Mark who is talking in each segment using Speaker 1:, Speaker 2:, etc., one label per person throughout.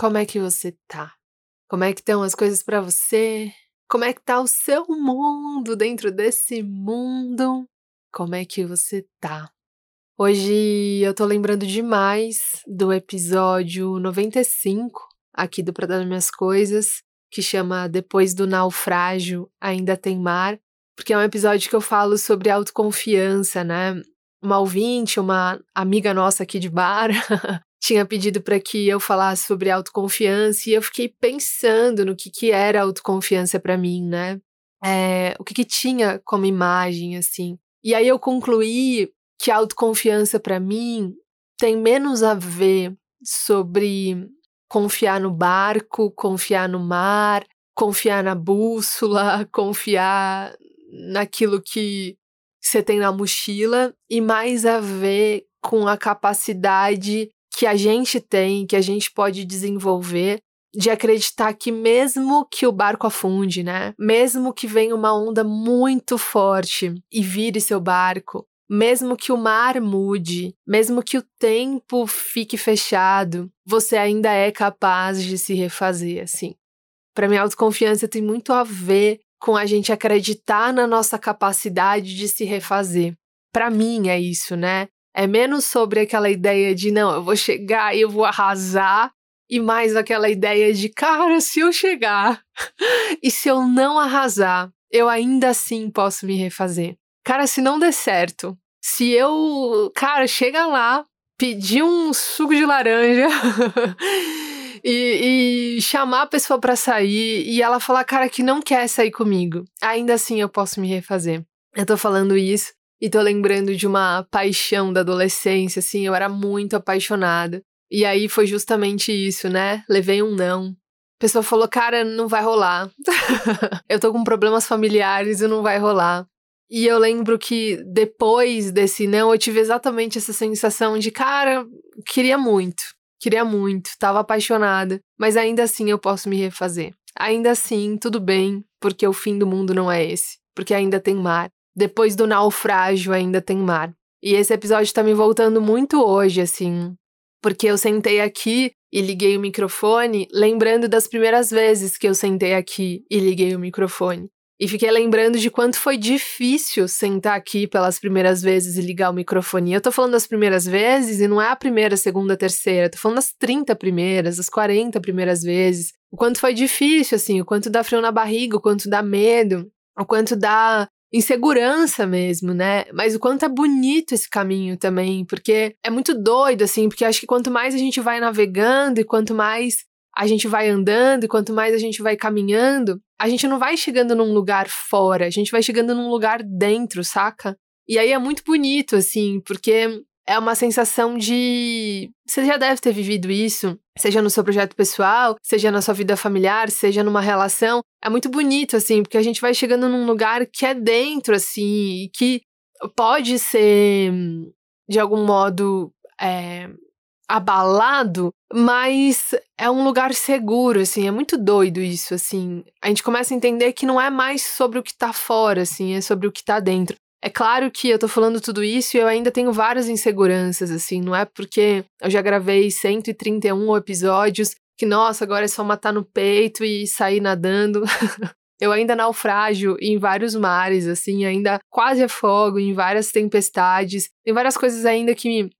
Speaker 1: Como é que você tá? Como é que estão as coisas para você? Como é que tá o seu mundo dentro desse mundo? Como é que você tá? Hoje eu tô lembrando demais do episódio 95 aqui do Pra Dar Minhas Coisas, que chama Depois do Naufrágio Ainda Tem Mar, porque é um episódio que eu falo sobre autoconfiança, né? Uma ouvinte, uma amiga nossa aqui de bar, tinha pedido para que eu falasse sobre autoconfiança e eu fiquei pensando no que, que era autoconfiança para mim, né? É, o que, que tinha como imagem, assim. E aí eu concluí que a autoconfiança para mim tem menos a ver sobre confiar no barco, confiar no mar, confiar na bússola, confiar naquilo que você tem na mochila e mais a ver com a capacidade que a gente tem, que a gente pode desenvolver de acreditar que mesmo que o barco afunde, né? Mesmo que venha uma onda muito forte e vire seu barco, mesmo que o mar mude, mesmo que o tempo fique fechado, você ainda é capaz de se refazer, assim. Para mim, a autoconfiança tem muito a ver com a gente acreditar na nossa capacidade de se refazer. Para mim é isso, né? É menos sobre aquela ideia de não, eu vou chegar e eu vou arrasar, e mais aquela ideia de, cara, se eu chegar e se eu não arrasar, eu ainda assim posso me refazer. Cara, se não der certo, se eu, cara, chega lá, pedir um suco de laranja e, e, chamar a pessoa para sair e ela falar, cara, que não quer sair comigo, ainda assim eu posso me refazer. Eu tô falando isso e tô lembrando de uma paixão da adolescência, assim, eu era muito apaixonada. E aí foi justamente isso, né? Levei um não. A pessoa falou, cara, não vai rolar. eu tô com problemas familiares e não vai rolar. E eu lembro que depois desse não, eu tive exatamente essa sensação de, cara, queria muito, queria muito, tava apaixonada, mas ainda assim eu posso me refazer. Ainda assim, tudo bem, porque o fim do mundo não é esse, porque ainda tem mar. Depois do naufrágio ainda tem mar. E esse episódio tá me voltando muito hoje, assim, porque eu sentei aqui e liguei o microfone, lembrando das primeiras vezes que eu sentei aqui e liguei o microfone. E fiquei lembrando de quanto foi difícil sentar aqui pelas primeiras vezes e ligar o microfone. Eu tô falando das primeiras vezes e não é a primeira, segunda, terceira. Tô falando das 30 primeiras, das 40 primeiras vezes. O quanto foi difícil, assim, o quanto dá frio na barriga, o quanto dá medo, o quanto dá insegurança mesmo, né? Mas o quanto é bonito esse caminho também, porque é muito doido, assim, porque acho que quanto mais a gente vai navegando e quanto mais a gente vai andando e quanto mais a gente vai caminhando, a gente não vai chegando num lugar fora, a gente vai chegando num lugar dentro, saca? E aí é muito bonito, assim, porque é uma sensação de. Você já deve ter vivido isso, seja no seu projeto pessoal, seja na sua vida familiar, seja numa relação. É muito bonito, assim, porque a gente vai chegando num lugar que é dentro, assim, e que pode ser, de algum modo, é, abalado, mas é um lugar seguro, assim, é muito doido isso, assim. A gente começa a entender que não é mais sobre o que tá fora, assim, é sobre o que tá dentro. É claro que eu tô falando tudo isso e eu ainda tenho várias inseguranças, assim, não é porque eu já gravei 131 episódios que, nossa, agora é só matar no peito e sair nadando. eu ainda naufrágio em vários mares, assim, ainda quase afogo em várias tempestades. Tem várias coisas ainda que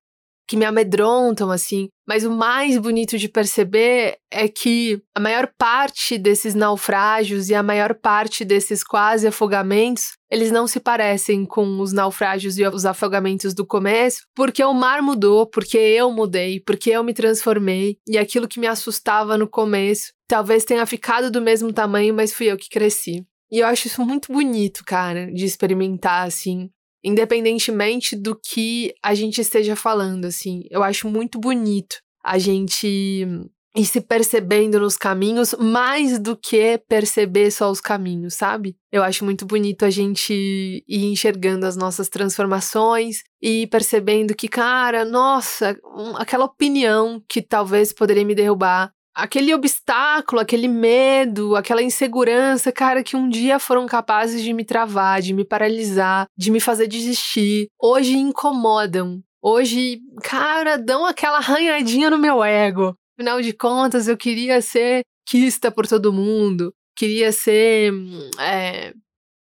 Speaker 1: que me amedrontam, assim. Mas o mais bonito de perceber é que a maior parte desses naufrágios e a maior parte desses quase afogamentos, eles não se parecem com os naufrágios e os afogamentos do começo, porque o mar mudou, porque eu mudei, porque eu me transformei e aquilo que me assustava no começo talvez tenha ficado do mesmo tamanho, mas fui eu que cresci. E eu acho isso muito bonito, cara, de experimentar, assim independentemente do que a gente esteja falando, assim. Eu acho muito bonito a gente e se percebendo nos caminhos mais do que perceber só os caminhos, sabe? Eu acho muito bonito a gente ir enxergando as nossas transformações e percebendo que, cara, nossa, aquela opinião que talvez poderia me derrubar, aquele obstáculo, aquele medo, aquela insegurança, cara, que um dia foram capazes de me travar, de me paralisar, de me fazer desistir, hoje incomodam. Hoje, cara, dão aquela arranhadinha no meu ego. Afinal de contas, eu queria ser quista por todo mundo, queria ser, é,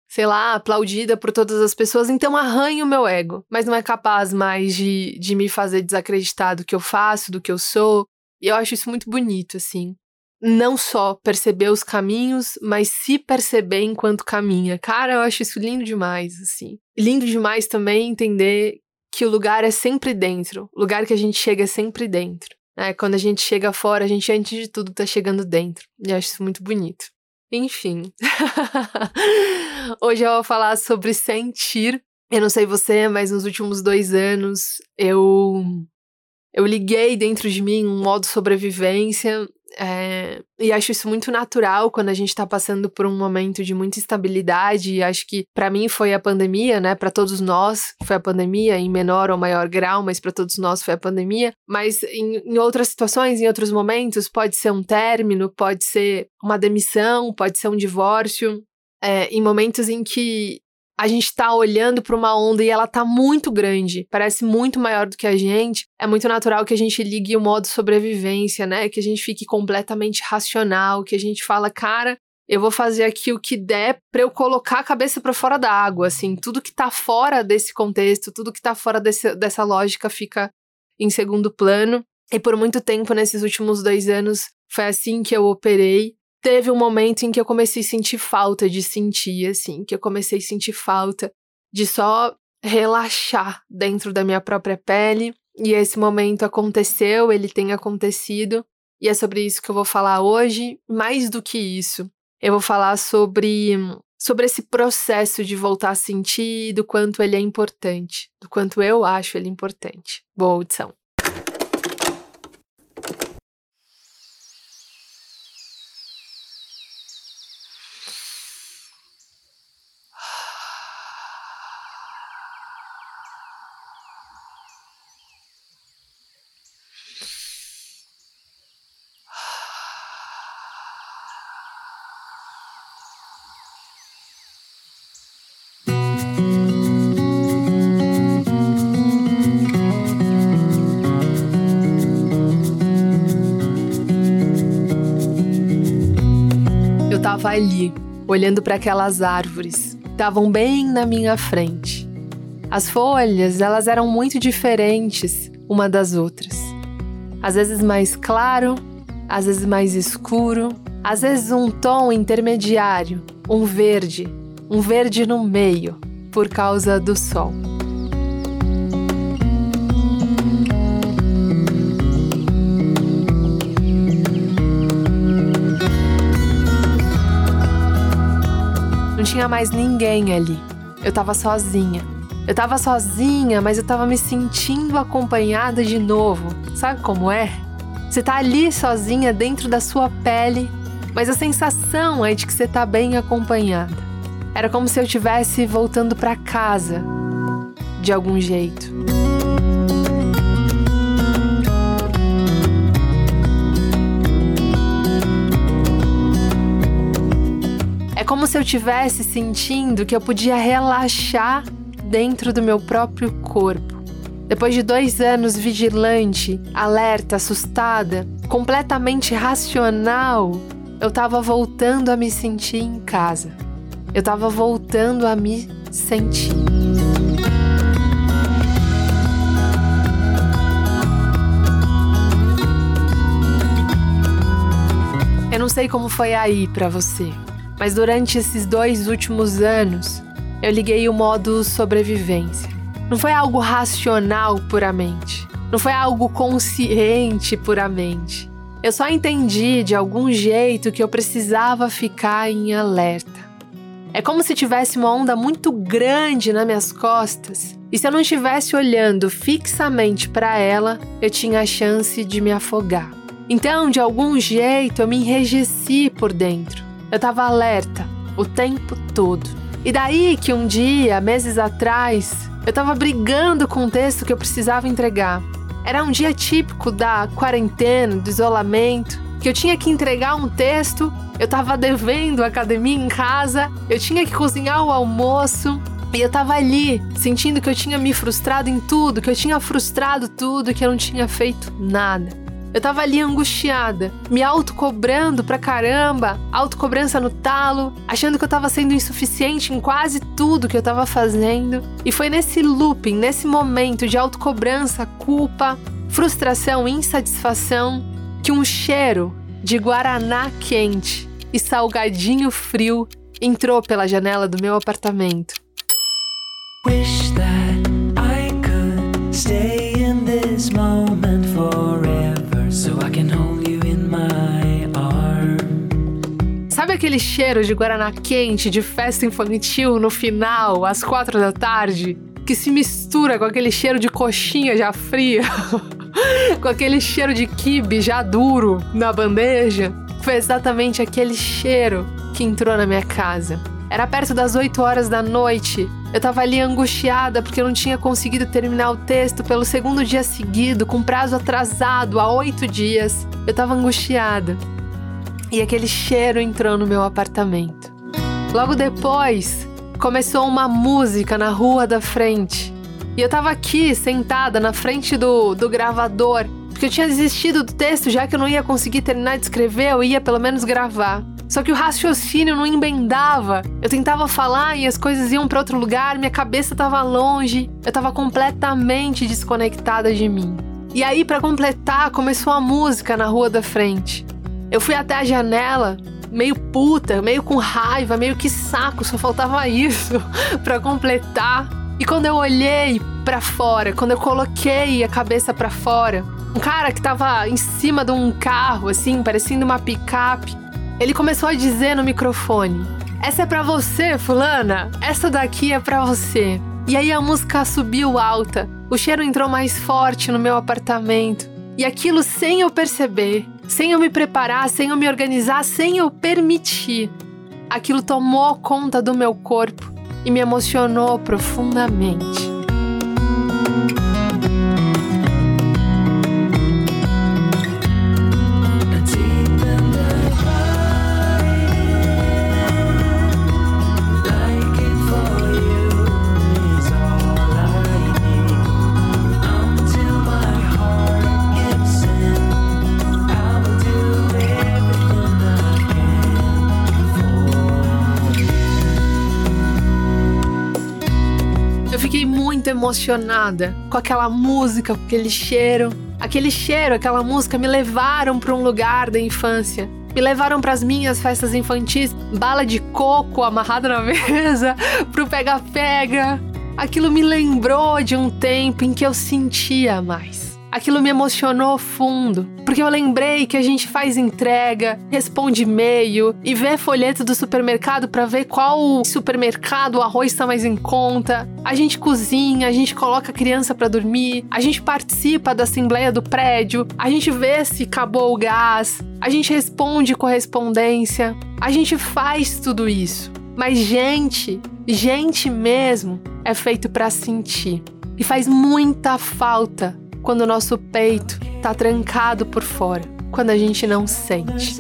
Speaker 1: sei lá, aplaudida por todas as pessoas, então arranha o meu ego, mas não é capaz mais de, de me fazer desacreditar do que eu faço, do que eu sou. E eu acho isso muito bonito, assim. Não só perceber os caminhos, mas se perceber enquanto caminha. Cara, eu acho isso lindo demais, assim. Lindo demais também entender que o lugar é sempre dentro. O lugar que a gente chega é sempre dentro. É, quando a gente chega fora, a gente, antes de tudo, tá chegando dentro. E eu acho isso muito bonito. Enfim. Hoje eu vou falar sobre sentir. Eu não sei você, mas nos últimos dois anos eu. Eu liguei dentro de mim um modo sobrevivência é, e acho isso muito natural quando a gente está passando por um momento de muita instabilidade. E acho que para mim foi a pandemia, né? Para todos nós foi a pandemia, em menor ou maior grau, mas para todos nós foi a pandemia. Mas em, em outras situações, em outros momentos, pode ser um término, pode ser uma demissão, pode ser um divórcio. É, em momentos em que a gente está olhando para uma onda e ela tá muito grande, parece muito maior do que a gente, é muito natural que a gente ligue o modo sobrevivência, né? Que a gente fique completamente racional, que a gente fala, cara, eu vou fazer aqui o que der para eu colocar a cabeça para fora da água, assim, tudo que tá fora desse contexto, tudo que tá fora desse, dessa lógica fica em segundo plano. E por muito tempo, nesses últimos dois anos, foi assim que eu operei teve um momento em que eu comecei a sentir falta de sentir, assim, que eu comecei a sentir falta de só relaxar dentro da minha própria pele. E esse momento aconteceu, ele tem acontecido, e é sobre isso que eu vou falar hoje. Mais do que isso, eu vou falar sobre sobre esse processo de voltar a sentir, do quanto ele é importante, do quanto eu acho ele importante. Boa audição. Ali, olhando para aquelas árvores. Estavam bem na minha frente. As folhas, elas eram muito diferentes uma das outras. Às vezes mais claro, às vezes mais escuro, às vezes um tom intermediário, um verde, um verde no meio, por causa do sol. Não tinha mais ninguém ali. Eu tava sozinha. Eu tava sozinha, mas eu tava me sentindo acompanhada de novo. Sabe como é? Você tá ali sozinha dentro da sua pele, mas a sensação é de que você tá bem acompanhada. Era como se eu estivesse voltando para casa de algum jeito. Como se eu tivesse sentindo que eu podia relaxar dentro do meu próprio corpo. Depois de dois anos vigilante, alerta, assustada, completamente racional, eu estava voltando a me sentir em casa. Eu estava voltando a me sentir. Eu não sei como foi aí para você. Mas durante esses dois últimos anos, eu liguei o modo sobrevivência. Não foi algo racional puramente. Não foi algo consciente puramente. Eu só entendi de algum jeito que eu precisava ficar em alerta. É como se tivesse uma onda muito grande nas minhas costas e se eu não estivesse olhando fixamente para ela, eu tinha a chance de me afogar. Então, de algum jeito, eu me enrijeci por dentro. Eu tava alerta o tempo todo. E daí que um dia, meses atrás, eu tava brigando com o texto que eu precisava entregar. Era um dia típico da quarentena, do isolamento, que eu tinha que entregar um texto, eu tava devendo academia em casa, eu tinha que cozinhar o almoço, e eu tava ali, sentindo que eu tinha me frustrado em tudo, que eu tinha frustrado tudo, que eu não tinha feito nada. Eu tava ali angustiada, me autocobrando pra caramba, autocobrança no talo, achando que eu tava sendo insuficiente em quase tudo que eu tava fazendo. E foi nesse looping, nesse momento de autocobrança, culpa, frustração, insatisfação, que um cheiro de guaraná quente e salgadinho frio entrou pela janela do meu apartamento. Wish aquele cheiro de guaraná quente de festa infantil no final, às quatro da tarde? Que se mistura com aquele cheiro de coxinha já fria, com aquele cheiro de quibe já duro na bandeja? Foi exatamente aquele cheiro que entrou na minha casa. Era perto das 8 horas da noite. Eu tava ali angustiada porque eu não tinha conseguido terminar o texto pelo segundo dia seguido, com prazo atrasado há oito dias. Eu tava angustiada e aquele cheiro entrou no meu apartamento. Logo depois, começou uma música na rua da frente. E eu tava aqui, sentada na frente do, do gravador, porque eu tinha desistido do texto, já que eu não ia conseguir terminar de escrever, eu ia pelo menos gravar. Só que o raciocínio não embendava. Eu tentava falar e as coisas iam para outro lugar, minha cabeça tava longe, eu tava completamente desconectada de mim. E aí, para completar, começou a música na rua da frente. Eu fui até a janela, meio puta, meio com raiva, meio que saco, só faltava isso para completar. E quando eu olhei para fora, quando eu coloquei a cabeça para fora, um cara que tava em cima de um carro, assim, parecendo uma picape, ele começou a dizer no microfone: Essa é para você, Fulana, essa daqui é para você. E aí a música subiu alta, o cheiro entrou mais forte no meu apartamento. E aquilo sem eu perceber, sem eu me preparar, sem eu me organizar, sem eu permitir. Aquilo tomou conta do meu corpo e me emocionou profundamente. Muito emocionada com aquela música, com aquele cheiro. Aquele cheiro, aquela música me levaram para um lugar da infância. Me levaram para as minhas festas infantis, bala de coco amarrada na mesa, pro pega-pega. Aquilo me lembrou de um tempo em que eu sentia mais aquilo me emocionou fundo, porque eu lembrei que a gente faz entrega, responde e-mail e vê folheto do supermercado para ver qual supermercado o arroz está mais em conta. A gente cozinha, a gente coloca a criança para dormir, a gente participa da assembleia do prédio, a gente vê se acabou o gás, a gente responde correspondência, a gente faz tudo isso. Mas gente, gente mesmo, é feito para sentir. E faz muita falta quando o nosso peito tá trancado por fora, quando a gente não sente.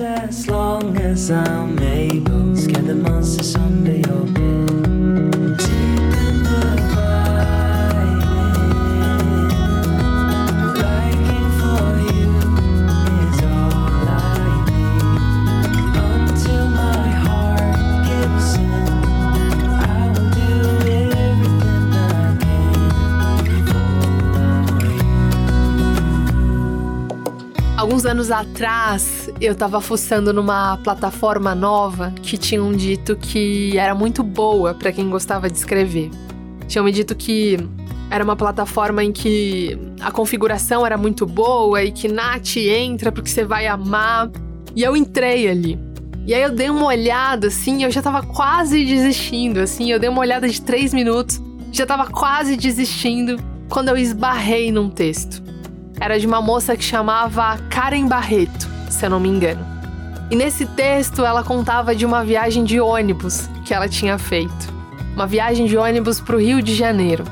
Speaker 1: Anos atrás, eu tava fuçando numa plataforma nova que tinham dito que era muito boa para quem gostava de escrever. Tinham me dito que era uma plataforma em que a configuração era muito boa e que Nath entra porque você vai amar. E eu entrei ali. E aí eu dei uma olhada, assim, eu já tava quase desistindo, assim, eu dei uma olhada de três minutos, já tava quase desistindo quando eu esbarrei num texto. Era de uma moça que chamava Karen Barreto, se eu não me engano. E nesse texto ela contava de uma viagem de ônibus que ela tinha feito. Uma viagem de ônibus para o Rio de Janeiro.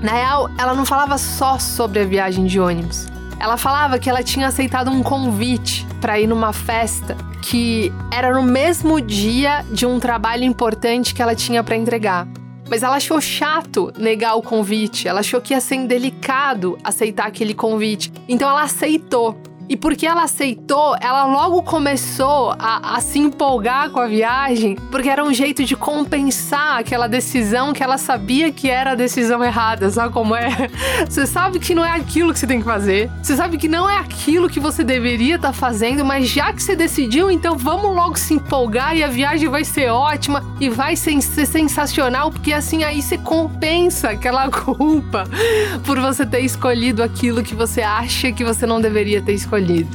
Speaker 1: Na real, ela não falava só sobre a viagem de ônibus. Ela falava que ela tinha aceitado um convite para ir numa festa que era no mesmo dia de um trabalho importante que ela tinha para entregar. Mas ela achou chato negar o convite, ela achou que ia ser indelicado aceitar aquele convite. Então ela aceitou. E porque ela aceitou, ela logo começou a, a, se empolgar com a viagem, porque era um jeito de compensar aquela decisão que ela sabia que era a decisão errada, sabe como é? Você sabe que não é aquilo que você tem que fazer, você sabe que não é aquilo que você deveria estar tá fazendo, mas já que você decidiu, então vamos logo se empolgar e a viagem vai ser ótima e vai ser, ser sensacional, porque assim aí você compensa aquela culpa por você ter escolhido aquilo que você acha que você não deveria ter escolhido escolhido.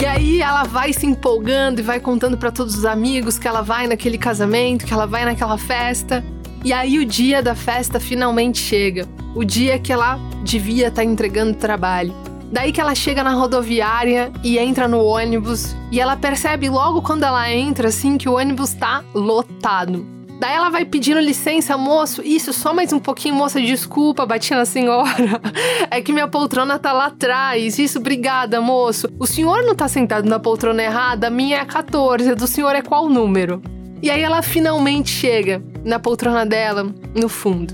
Speaker 1: E aí ela vai se empolgando e vai contando para todos os amigos que ela vai naquele casamento, que ela vai naquela festa. E aí o dia da festa finalmente chega. O dia que ela devia estar tá entregando trabalho. Daí que ela chega na rodoviária e entra no ônibus e ela percebe logo quando ela entra assim que o ônibus tá lotado. Daí ela vai pedindo licença, moço. Isso, só mais um pouquinho, moça, desculpa, bati na senhora. É que minha poltrona tá lá atrás. Isso, obrigada, moço. O senhor não tá sentado na poltrona errada, a minha é 14, a do senhor é qual número? E aí ela finalmente chega na poltrona dela, no fundo.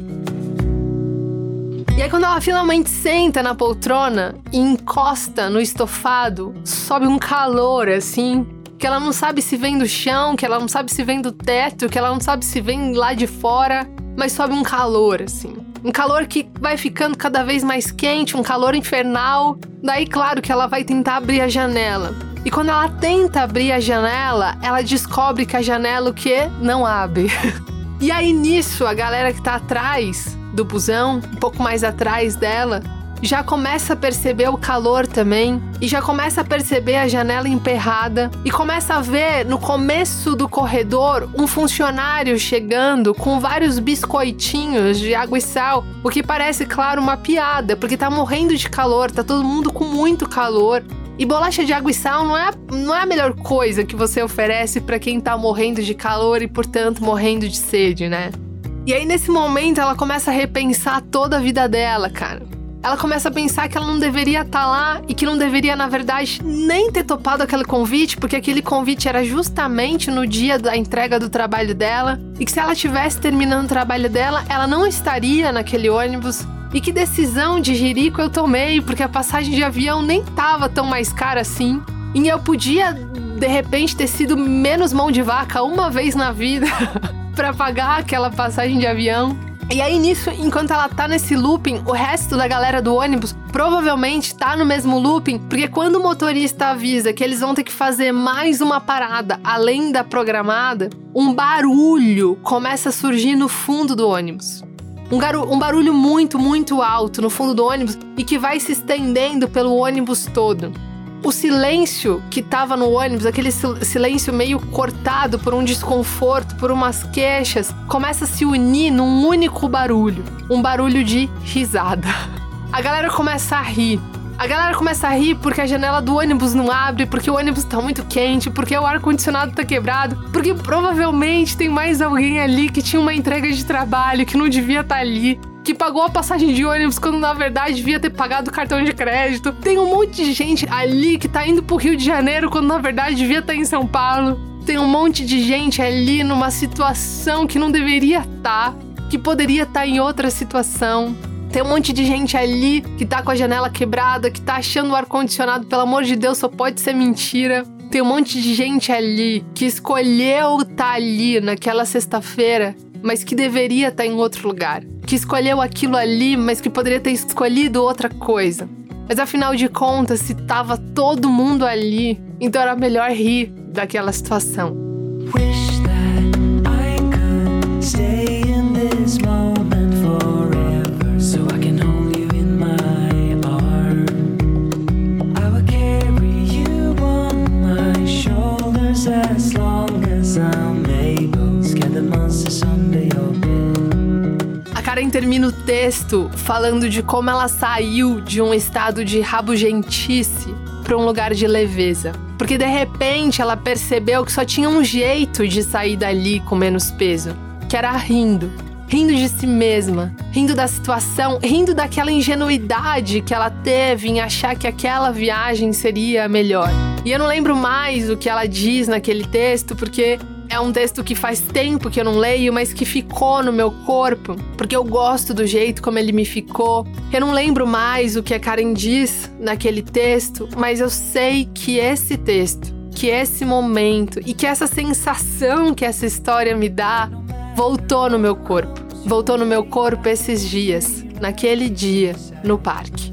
Speaker 1: E aí, quando ela finalmente senta na poltrona e encosta no estofado, sobe um calor assim que ela não sabe se vem do chão, que ela não sabe se vem do teto, que ela não sabe se vem lá de fora, mas sobe um calor, assim. Um calor que vai ficando cada vez mais quente, um calor infernal. Daí, claro que ela vai tentar abrir a janela. E quando ela tenta abrir a janela, ela descobre que a janela o que não abre. e aí nisso, a galera que tá atrás do busão, um pouco mais atrás dela, já começa a perceber o calor também e já começa a perceber a janela emperrada e começa a ver no começo do corredor um funcionário chegando com vários biscoitinhos de água e sal, o que parece, claro, uma piada, porque tá morrendo de calor, tá todo mundo com muito calor. E bolacha de água e sal não é, não é a melhor coisa que você oferece para quem tá morrendo de calor e, portanto, morrendo de sede, né? E aí, nesse momento, ela começa a repensar toda a vida dela, cara ela começa a pensar que ela não deveria estar tá lá e que não deveria, na verdade, nem ter topado aquele convite, porque aquele convite era justamente no dia da entrega do trabalho dela, e que se ela tivesse terminando o trabalho dela, ela não estaria naquele ônibus. E que decisão de jirico eu tomei, porque a passagem de avião nem tava tão mais cara assim. E eu podia, de repente, ter sido menos mão de vaca uma vez na vida para pagar aquela passagem de avião. E aí, nisso, enquanto ela tá nesse looping, o resto da galera do ônibus provavelmente tá no mesmo looping, porque quando o motorista avisa que eles vão ter que fazer mais uma parada além da programada, um barulho começa a surgir no fundo do ônibus. Um, um barulho muito, muito alto no fundo do ônibus e que vai se estendendo pelo ônibus todo o silêncio que tava no ônibus, aquele silêncio meio cortado por um desconforto, por umas queixas, começa a se unir num único barulho, um barulho de risada. A galera começa a rir. A galera começa a rir porque a janela do ônibus não abre, porque o ônibus tá muito quente, porque o ar-condicionado tá quebrado, porque provavelmente tem mais alguém ali que tinha uma entrega de trabalho que não devia estar tá ali que pagou a passagem de ônibus quando na verdade devia ter pagado o cartão de crédito. Tem um monte de gente ali que tá indo pro Rio de Janeiro quando na verdade devia estar tá em São Paulo. Tem um monte de gente ali numa situação que não deveria estar, tá, que poderia estar tá em outra situação. Tem um monte de gente ali que tá com a janela quebrada, que tá achando o ar-condicionado, pelo amor de Deus, só pode ser mentira. Tem um monte de gente ali que escolheu estar tá ali naquela sexta-feira mas que deveria estar em outro lugar. Que escolheu aquilo ali, mas que poderia ter escolhido outra coisa. Mas afinal de contas, se tava todo mundo ali, então era melhor rir daquela situação. Wish that I could stay monsters termina o texto falando de como ela saiu de um estado de rabugentice para um lugar de leveza. Porque de repente ela percebeu que só tinha um jeito de sair dali com menos peso, que era rindo. Rindo de si mesma, rindo da situação, rindo daquela ingenuidade que ela teve em achar que aquela viagem seria melhor. E eu não lembro mais o que ela diz naquele texto, porque é um texto que faz tempo que eu não leio, mas que ficou no meu corpo, porque eu gosto do jeito como ele me ficou. Eu não lembro mais o que a Karen diz naquele texto, mas eu sei que esse texto, que esse momento e que essa sensação que essa história me dá voltou no meu corpo. Voltou no meu corpo esses dias, naquele dia, no parque.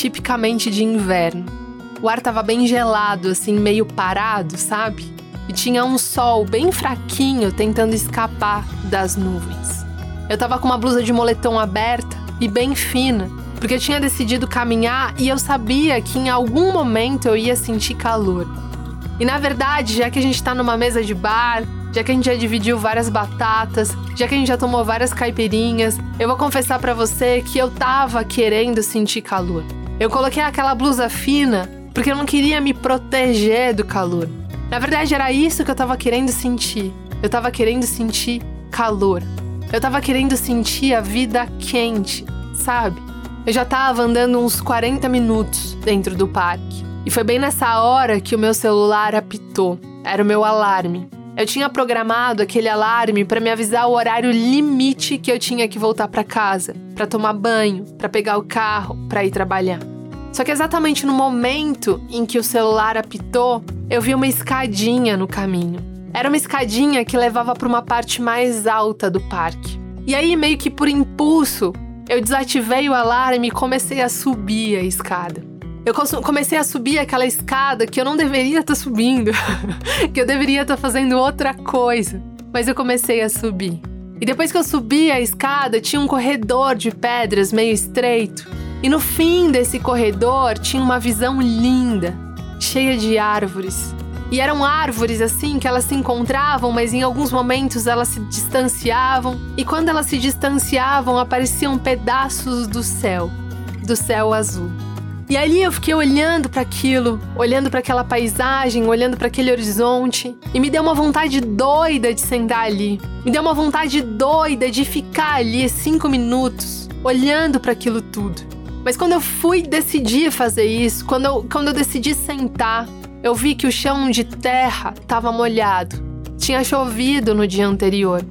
Speaker 1: Tipicamente de inverno. O ar tava bem gelado, assim, meio parado, sabe? E tinha um sol bem fraquinho tentando escapar das nuvens. Eu tava com uma blusa de moletom aberta e bem fina, porque eu tinha decidido caminhar e eu sabia que em algum momento eu ia sentir calor. E na verdade, já que a gente tá numa mesa de bar, já que a gente já dividiu várias batatas, já que a gente já tomou várias caipirinhas, eu vou confessar para você que eu tava querendo sentir calor. Eu coloquei aquela blusa fina porque eu não queria me proteger do calor. Na verdade, era isso que eu tava querendo sentir. Eu tava querendo sentir calor. Eu tava querendo sentir a vida quente, sabe? Eu já tava andando uns 40 minutos dentro do parque. E foi bem nessa hora que o meu celular apitou. Era o meu alarme. Eu tinha programado aquele alarme para me avisar o horário limite que eu tinha que voltar para casa, para tomar banho, para pegar o carro, para ir trabalhar. Só que exatamente no momento em que o celular apitou, eu vi uma escadinha no caminho. Era uma escadinha que levava para uma parte mais alta do parque. E aí, meio que por impulso, eu desativei o alarme e comecei a subir a escada. Eu comecei a subir aquela escada que eu não deveria estar tá subindo, que eu deveria estar tá fazendo outra coisa. Mas eu comecei a subir. E depois que eu subi a escada, tinha um corredor de pedras meio estreito. E no fim desse corredor tinha uma visão linda, cheia de árvores. E eram árvores assim que elas se encontravam, mas em alguns momentos elas se distanciavam. E quando elas se distanciavam, apareciam pedaços do céu, do céu azul. E ali eu fiquei olhando para aquilo, olhando para aquela paisagem, olhando para aquele horizonte, e me deu uma vontade doida de sentar ali. Me deu uma vontade doida de ficar ali cinco minutos, olhando para aquilo tudo. Mas quando eu fui decidir fazer isso, quando eu, quando eu decidi sentar, eu vi que o chão de terra estava molhado. Tinha chovido no dia anterior.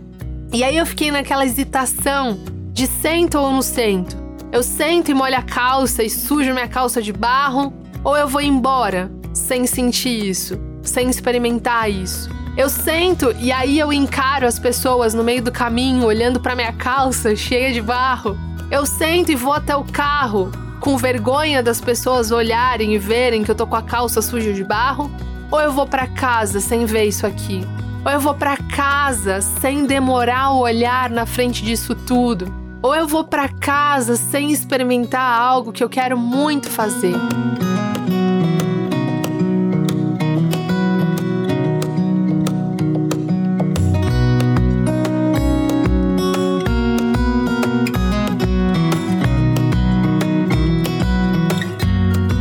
Speaker 1: E aí eu fiquei naquela hesitação de sento ou não sento. Eu sento e molho a calça e sujo minha calça de barro, ou eu vou embora sem sentir isso, sem experimentar isso. Eu sento e aí eu encaro as pessoas no meio do caminho olhando para minha calça cheia de barro. Eu sento e vou até o carro com vergonha das pessoas olharem e verem que eu tô com a calça suja de barro, ou eu vou para casa sem ver isso aqui. Ou eu vou para casa sem demorar o olhar na frente disso tudo. Ou eu vou para casa sem experimentar algo que eu quero muito fazer.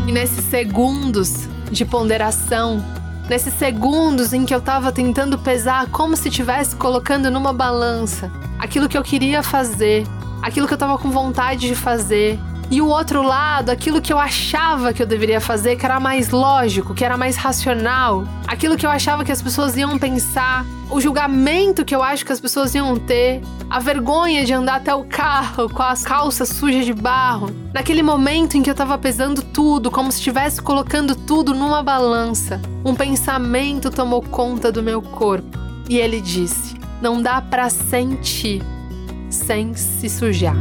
Speaker 1: E nesses segundos de ponderação, nesses segundos em que eu estava tentando pesar como se estivesse colocando numa balança aquilo que eu queria fazer aquilo que eu tava com vontade de fazer. E o outro lado, aquilo que eu achava que eu deveria fazer, que era mais lógico, que era mais racional, aquilo que eu achava que as pessoas iam pensar, o julgamento que eu acho que as pessoas iam ter, a vergonha de andar até o carro com as calças sujas de barro, naquele momento em que eu tava pesando tudo, como se estivesse colocando tudo numa balança, um pensamento tomou conta do meu corpo. E ele disse: Não dá para sentir sem se sujar.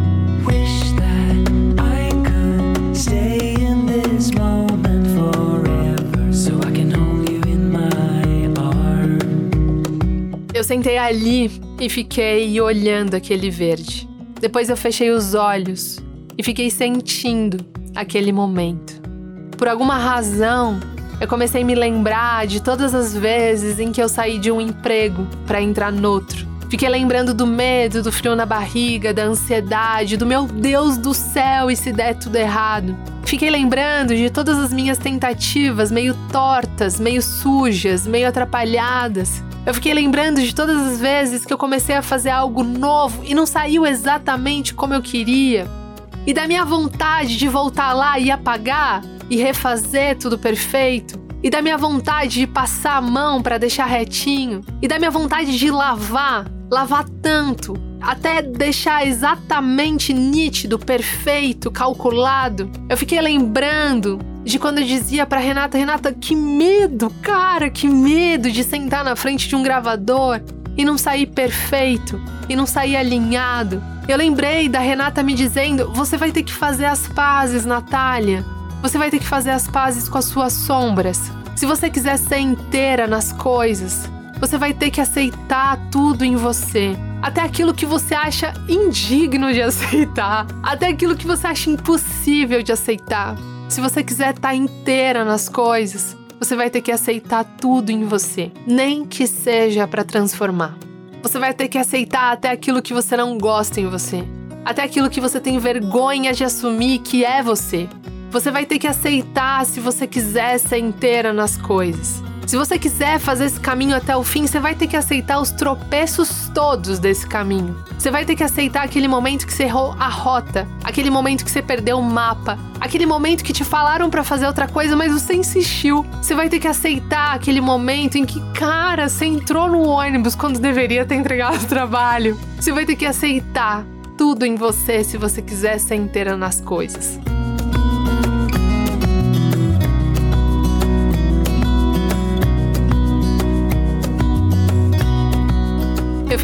Speaker 1: Eu sentei ali e fiquei olhando aquele verde. Depois eu fechei os olhos e fiquei sentindo aquele momento. Por alguma razão, eu comecei a me lembrar de todas as vezes em que eu saí de um emprego para entrar noutro. Fiquei lembrando do medo, do frio na barriga, da ansiedade, do meu Deus do céu e se der tudo errado. Fiquei lembrando de todas as minhas tentativas meio tortas, meio sujas, meio atrapalhadas, eu fiquei lembrando de todas as vezes que eu comecei a fazer algo novo e não saiu exatamente como eu queria. E da minha vontade de voltar lá e apagar e refazer tudo perfeito. E da minha vontade de passar a mão para deixar retinho. E da minha vontade de lavar, lavar tanto, até deixar exatamente nítido, perfeito, calculado. Eu fiquei lembrando de quando eu dizia para Renata, Renata, que medo, cara, que medo de sentar na frente de um gravador e não sair perfeito e não sair alinhado. Eu lembrei da Renata me dizendo: "Você vai ter que fazer as pazes, Natália. Você vai ter que fazer as pazes com as suas sombras. Se você quiser ser inteira nas coisas, você vai ter que aceitar tudo em você. Até aquilo que você acha indigno de aceitar, até aquilo que você acha impossível de aceitar. Se você quiser estar tá inteira nas coisas, você vai ter que aceitar tudo em você, nem que seja para transformar. Você vai ter que aceitar até aquilo que você não gosta em você, até aquilo que você tem vergonha de assumir que é você. Você vai ter que aceitar se você quiser ser inteira nas coisas. Se você quiser fazer esse caminho até o fim, você vai ter que aceitar os tropeços todos desse caminho. Você vai ter que aceitar aquele momento que você errou a rota, aquele momento que você perdeu o mapa, aquele momento que te falaram para fazer outra coisa, mas você insistiu. Você vai ter que aceitar aquele momento em que, cara, você entrou no ônibus quando deveria ter entregado o trabalho. Você vai ter que aceitar tudo em você se você quiser ser inteira nas coisas.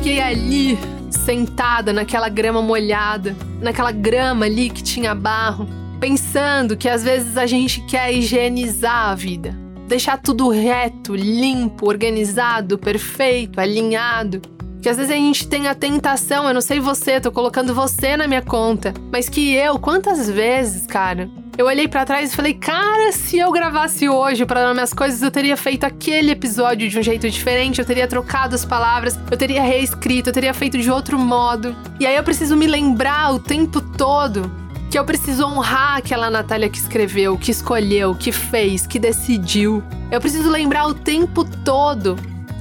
Speaker 1: Fiquei ali, sentada naquela grama molhada, naquela grama ali que tinha barro, pensando que às vezes a gente quer higienizar a vida, deixar tudo reto, limpo, organizado, perfeito, alinhado. Que às vezes a gente tem a tentação, eu não sei você, tô colocando você na minha conta, mas que eu, quantas vezes, cara, eu olhei para trás e falei, cara, se eu gravasse hoje para dar minhas coisas, eu teria feito aquele episódio de um jeito diferente, eu teria trocado as palavras, eu teria reescrito, eu teria feito de outro modo. E aí eu preciso me lembrar o tempo todo que eu preciso honrar aquela Natália que escreveu, que escolheu, que fez, que decidiu. Eu preciso lembrar o tempo todo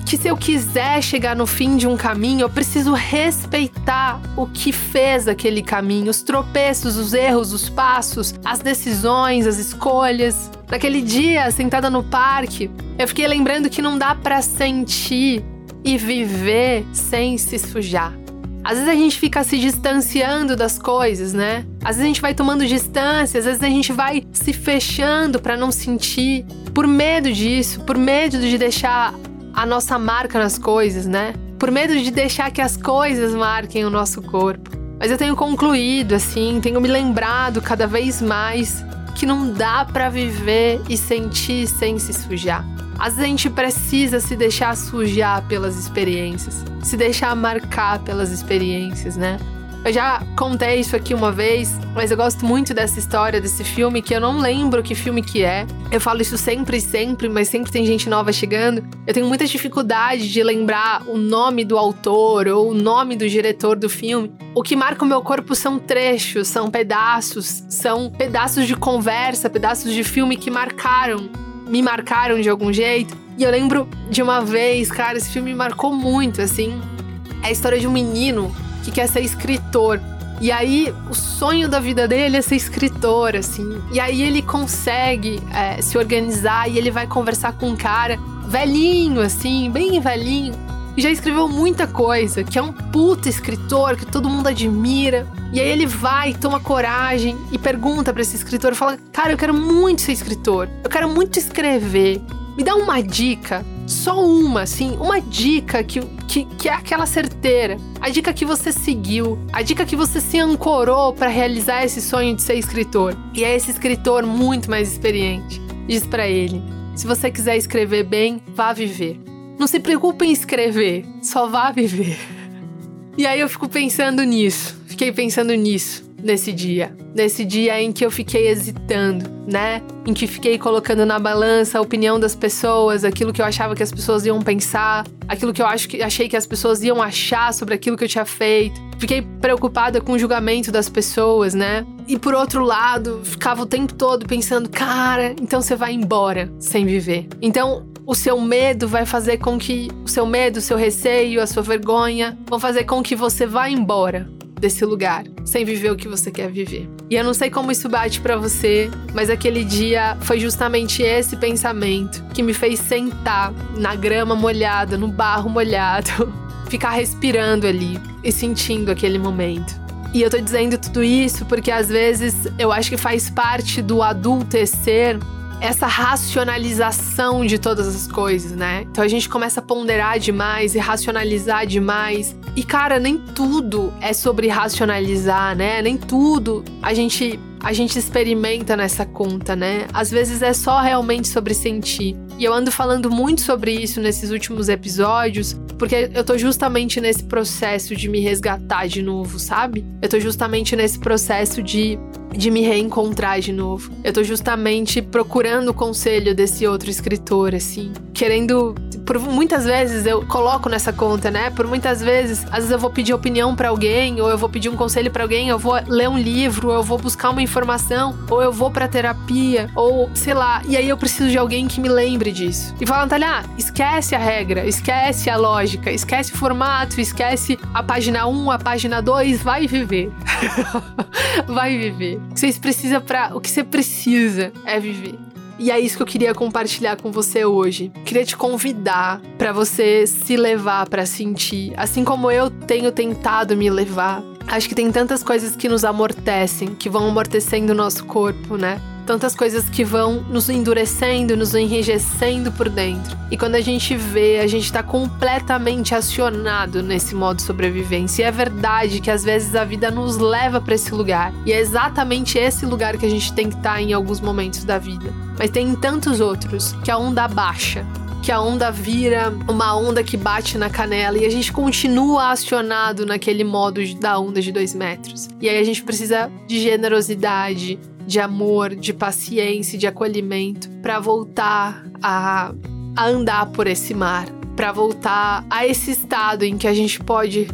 Speaker 1: que se eu quiser chegar no fim de um caminho, eu preciso respeitar o que fez aquele caminho, os tropeços, os erros, os passos, as decisões, as escolhas. Naquele dia, sentada no parque, eu fiquei lembrando que não dá para sentir e viver sem se sujar. Às vezes a gente fica se distanciando das coisas, né? Às vezes a gente vai tomando distância, às vezes a gente vai se fechando para não sentir, por medo disso, por medo de deixar a nossa marca nas coisas, né? Por medo de deixar que as coisas marquem o nosso corpo. Mas eu tenho concluído, assim, tenho me lembrado cada vez mais que não dá para viver e sentir sem se sujar. Às vezes a gente precisa se deixar sujar pelas experiências, se deixar marcar pelas experiências, né? Eu já contei isso aqui uma vez, mas eu gosto muito dessa história, desse filme, que eu não lembro que filme que é. Eu falo isso sempre e sempre, mas sempre tem gente nova chegando. Eu tenho muita dificuldade de lembrar o nome do autor ou o nome do diretor do filme. O que marca o meu corpo são trechos, são pedaços, são pedaços de conversa, pedaços de filme que marcaram, me marcaram de algum jeito. E eu lembro de uma vez, cara, esse filme me marcou muito, assim. É a história de um menino que quer ser escritor. E aí, o sonho da vida dele é ser escritor, assim. E aí ele consegue é, se organizar e ele vai conversar com um cara velhinho, assim, bem velhinho, e já escreveu muita coisa, que é um puta escritor que todo mundo admira. E aí ele vai, toma coragem e pergunta para esse escritor, fala: "Cara, eu quero muito ser escritor. Eu quero muito escrever. Me dá uma dica, só uma, assim, uma dica que, que, que é aquela certeira. A dica que você seguiu, a dica que você se ancorou para realizar esse sonho de ser escritor. E é esse escritor muito mais experiente. Diz para ele: se você quiser escrever bem, vá viver. Não se preocupe em escrever, só vá viver. E aí eu fico pensando nisso, fiquei pensando nisso nesse dia. Nesse dia em que eu fiquei hesitando, né? Em que fiquei colocando na balança a opinião das pessoas, aquilo que eu achava que as pessoas iam pensar, aquilo que eu acho que achei que as pessoas iam achar sobre aquilo que eu tinha feito. Fiquei preocupada com o julgamento das pessoas, né? E por outro lado, ficava o tempo todo pensando, cara, então você vai embora sem viver. Então, o seu medo vai fazer com que o seu medo, o seu receio, a sua vergonha vão fazer com que você vá embora desse lugar, sem viver o que você quer viver. E eu não sei como isso bate para você, mas aquele dia foi justamente esse pensamento que me fez sentar na grama molhada, no barro molhado, ficar respirando ali e sentindo aquele momento. E eu tô dizendo tudo isso porque às vezes eu acho que faz parte do adultecer essa racionalização de todas as coisas, né? Então a gente começa a ponderar demais e racionalizar demais. E cara, nem tudo é sobre racionalizar, né? Nem tudo a gente a gente experimenta nessa conta, né? Às vezes é só realmente sobre sentir. E eu ando falando muito sobre isso nesses últimos episódios, porque eu tô justamente nesse processo de me resgatar de novo, sabe? Eu tô justamente nesse processo de de me reencontrar de novo. Eu tô justamente procurando o conselho desse outro escritor, assim, querendo. Por muitas vezes eu coloco nessa conta, né? Por muitas vezes, às vezes eu vou pedir opinião para alguém, ou eu vou pedir um conselho para alguém, eu vou ler um livro, ou eu vou buscar uma informação, ou eu vou para terapia, ou sei lá, e aí eu preciso de alguém que me lembre disso. E fala, Natália, esquece a regra, esquece a lógica, esquece o formato, esquece a página 1, a página 2, vai viver. vai viver. O que você precisa para, o que você precisa é viver. E é isso que eu queria compartilhar com você hoje. Queria te convidar para você se levar para sentir, assim como eu tenho tentado me levar. Acho que tem tantas coisas que nos amortecem, que vão amortecendo o nosso corpo, né? Tantas coisas que vão nos endurecendo, nos enrijecendo por dentro. E quando a gente vê, a gente está completamente acionado nesse modo de sobrevivência. E é verdade que às vezes a vida nos leva para esse lugar. E é exatamente esse lugar que a gente tem que estar tá em alguns momentos da vida. Mas tem tantos outros que a onda baixa, que a onda vira uma onda que bate na canela e a gente continua acionado naquele modo da onda de dois metros. E aí a gente precisa de generosidade, de amor, de paciência, de acolhimento, para voltar a, a andar por esse mar, para voltar a esse estado em que a gente pode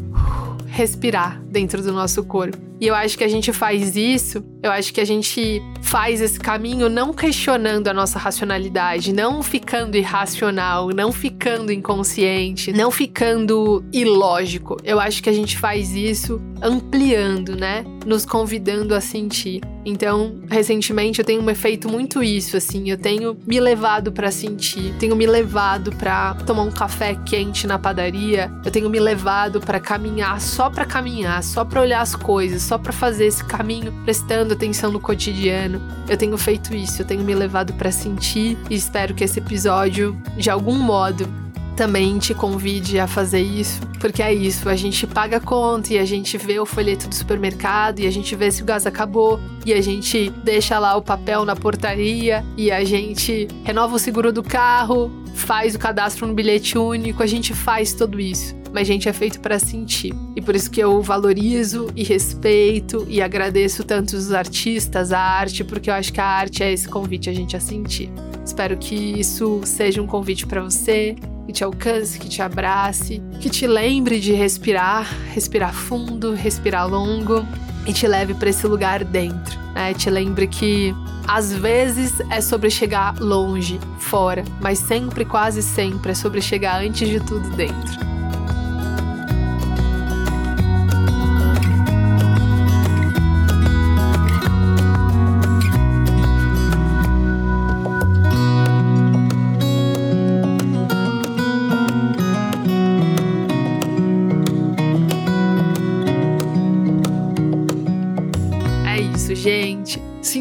Speaker 1: respirar dentro do nosso corpo. E eu acho que a gente faz isso, eu acho que a gente faz esse caminho não questionando a nossa racionalidade, não ficando irracional, não ficando inconsciente, não ficando ilógico. Eu acho que a gente faz isso ampliando, né? Nos convidando a sentir. Então, recentemente eu tenho feito muito isso, assim, eu tenho me levado para sentir, tenho me levado para tomar um café quente na padaria, eu tenho me levado para caminhar só para caminhar, só para olhar as coisas, só para fazer esse caminho, prestando atenção no cotidiano. Eu tenho feito isso, eu tenho me levado para sentir e espero que esse episódio, de algum modo, também te convide a fazer isso, porque é isso, a gente paga a conta e a gente vê o folheto do supermercado e a gente vê se o gás acabou e a gente deixa lá o papel na portaria e a gente renova o seguro do carro, faz o cadastro no bilhete único, a gente faz tudo isso mas a gente é feito para sentir. E por isso que eu valorizo e respeito e agradeço tanto os artistas, a arte, porque eu acho que a arte é esse convite a gente a sentir. Espero que isso seja um convite para você, que te alcance, que te abrace, que te lembre de respirar, respirar fundo, respirar longo e te leve para esse lugar dentro. Né? Te lembre que às vezes é sobre chegar longe, fora, mas sempre, quase sempre, é sobre chegar antes de tudo dentro.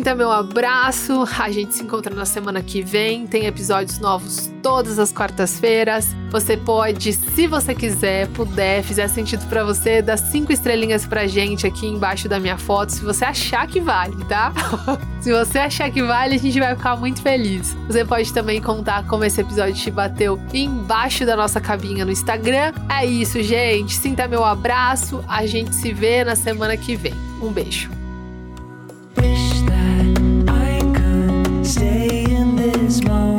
Speaker 1: Sinta meu abraço. A gente se encontra na semana que vem. Tem episódios novos todas as quartas-feiras. Você pode, se você quiser, puder, fizer sentido para você, dar cinco estrelinhas pra gente aqui embaixo da minha foto, se você achar que vale, tá? se você achar que vale, a gente vai ficar muito feliz. Você pode também contar como esse episódio te bateu embaixo da nossa cabinha no Instagram. É isso, gente. Sinta meu abraço. A gente se vê na semana que vem. Um beijo. Stay in this moment.